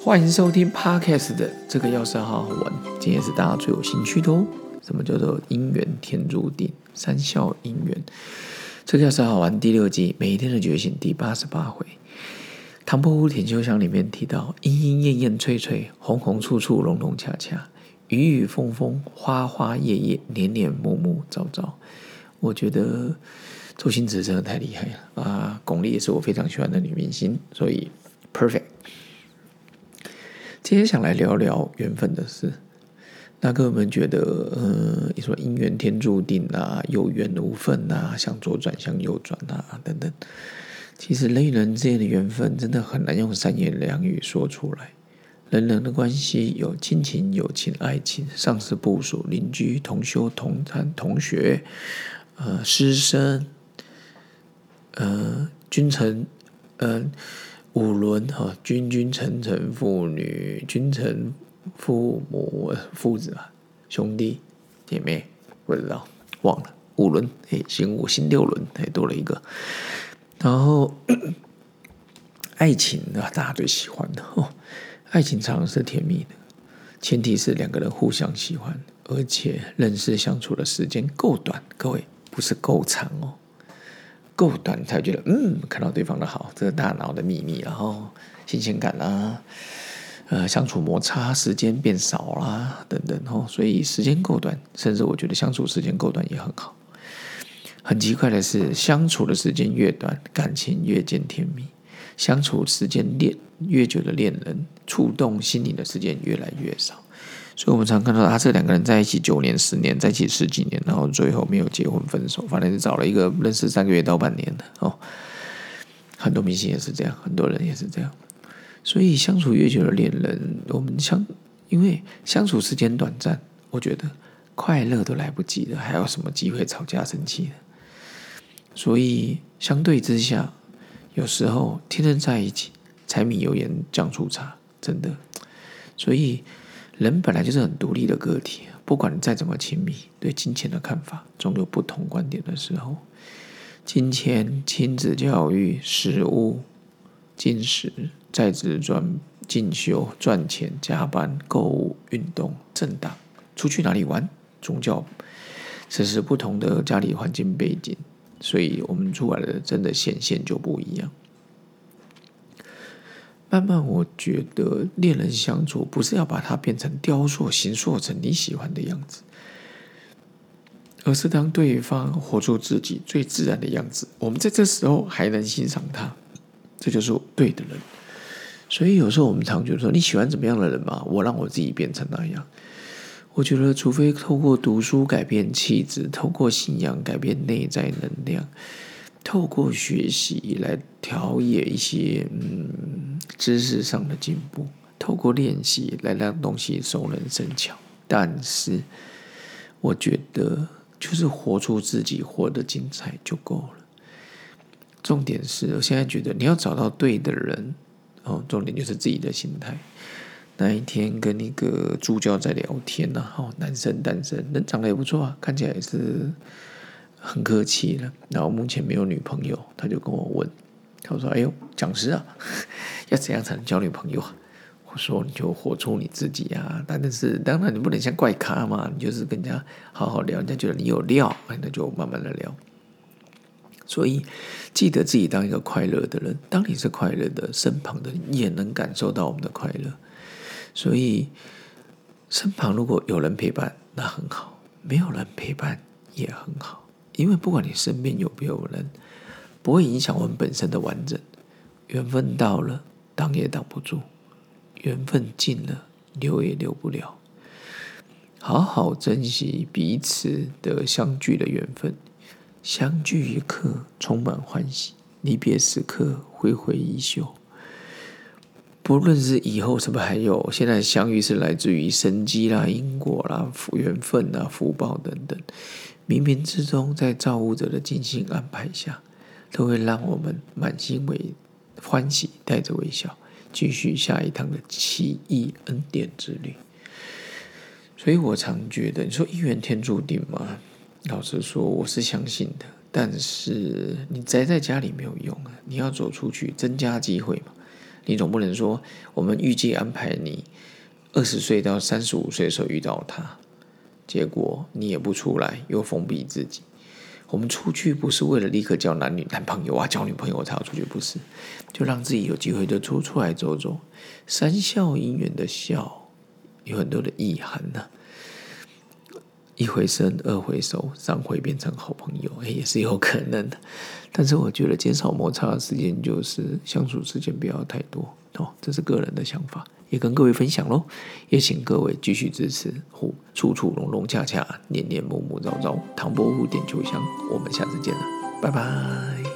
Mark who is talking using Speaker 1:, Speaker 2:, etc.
Speaker 1: 欢迎收听 Podcast 的这个钥匙好好玩，今天是大家最有兴趣的哦。什么叫做姻缘天注定？三笑姻缘，这个钥匙好好玩第六季每一天的觉醒第八十八回。唐伯虎点秋香里面提到：莺莺燕燕翠翠，红红处处融融洽洽，雨雨风风花花叶叶，年年暮暮朝朝。我觉得周星驰真的太厉害了啊！巩俐也是我非常喜欢的女明星，所以 perfect。今天想来聊聊缘分的事。那各位们觉得，呃，你说姻缘天注定啊，有缘无分啊，向左转向右转啊，等等。其实人与人之间的缘分真的很难用三言两语说出来。人人的关系有亲情、友情、爱情、上司、部属、邻居、同修、同餐、同学，呃，师生，呃，君臣，呃。五伦哈，君君臣臣，父女君臣，父母父子啊，兄弟姐妹，不知道忘了五伦，哎，新五新六伦，哎，多了一个。然后 爱情啊，大家最喜欢的哦，爱情常常是甜蜜的，前提是两个人互相喜欢，而且认识相处的时间够短，各位不是够长哦。够短才觉得嗯，看到对方的好，这个大脑的秘密，然后新鲜感啦，呃，相处摩擦时间变少啦，等等哦，所以时间够短，甚至我觉得相处时间够短也很好。很奇怪的是，相处的时间越短，感情越见甜蜜；相处时间恋越久的恋人，触动心灵的时间越来越少。所以，我们常看到他，这两个人在一起九年、十年，在一起十几年，然后最后没有结婚分手，反正是找了一个认识三个月到半年的哦。很多明星也是这样，很多人也是这样。所以，相处越久的恋人，我们相因为相处时间短暂，我觉得快乐都来不及了，还有什么机会吵架生气呢？所以，相对之下，有时候天天在一起，柴米油盐酱醋茶，真的。所以。人本来就是很独立的个体，不管你再怎么亲密，对金钱的看法总有不同观点的时候。金钱、亲子教育、食物、进食、在职专进修、赚钱、加班、购物、运动、政党、出去哪里玩、宗教，这是不同的家里环境背景，所以我们出来的真的显现就不一样。慢慢，我觉得恋人相处不是要把它变成雕塑、形塑成你喜欢的样子，而是当对方活出自己最自然的样子，我们在这时候还能欣赏他，这就是对的人。所以有时候我们常觉得说，你喜欢怎么样的人嘛？我让我自己变成那样。我觉得，除非透过读书改变气质，透过信仰改变内在能量。透过学习来调冶一些嗯知识上的进步，透过练习来让东西熟能生巧。但是，我觉得就是活出自己，活得精彩就够了。重点是我现在觉得你要找到对的人哦，重点就是自己的心态。那一天跟一个助教在聊天呢，哦，男生单身，人长得也不错啊，看起来也是。很客气了，然后目前没有女朋友，他就跟我问，他说：“哎呦，讲师啊，要怎样才能交女朋友啊？”我说：“你就活出你自己啊！但是当然你不能像怪咖嘛，你就是跟人家好好聊，人家觉得你有料，那就慢慢的聊。所以记得自己当一个快乐的人，当你是快乐的，身旁的人也能感受到我们的快乐。所以身旁如果有人陪伴，那很好；没有人陪伴也很好。”因为不管你身边有没有人，不会影响我们本身的完整。缘分到了，挡也挡不住；缘分尽了，留也留不了。好好珍惜彼此的相聚的缘分，相聚一刻充满欢喜，离别时刻挥挥衣袖。不论是以后是不是还有，现在相遇是来自于生机啦、因果啦、福缘分啦、福报等等。冥冥之中，在造物者的精心安排下，都会让我们满心为欢喜，带着微笑，继续下一趟的奇异恩典之旅。所以我常觉得，你说姻缘天注定吗？老实说，我是相信的。但是你宅在家里没有用啊，你要走出去，增加机会嘛。你总不能说我们预计安排你二十岁到三十五岁的时候遇到他，结果你也不出来，又封闭自己。我们出去不是为了立刻交男女男朋友啊，交女朋友才要出去，不是，就让自己有机会就出出来走走。三笑姻缘的笑有很多的意涵呢。一回生，二回熟，三回变成好朋友，哎，也是有可能的。但是我觉得减少摩擦的时间就是相处时间不要太多哦，这是个人的想法，也跟各位分享喽。也请各位继续支持，处处处融融洽洽，年年暮暮朝朝，唐伯虎点秋香。我们下次见了，拜拜。